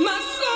Mas só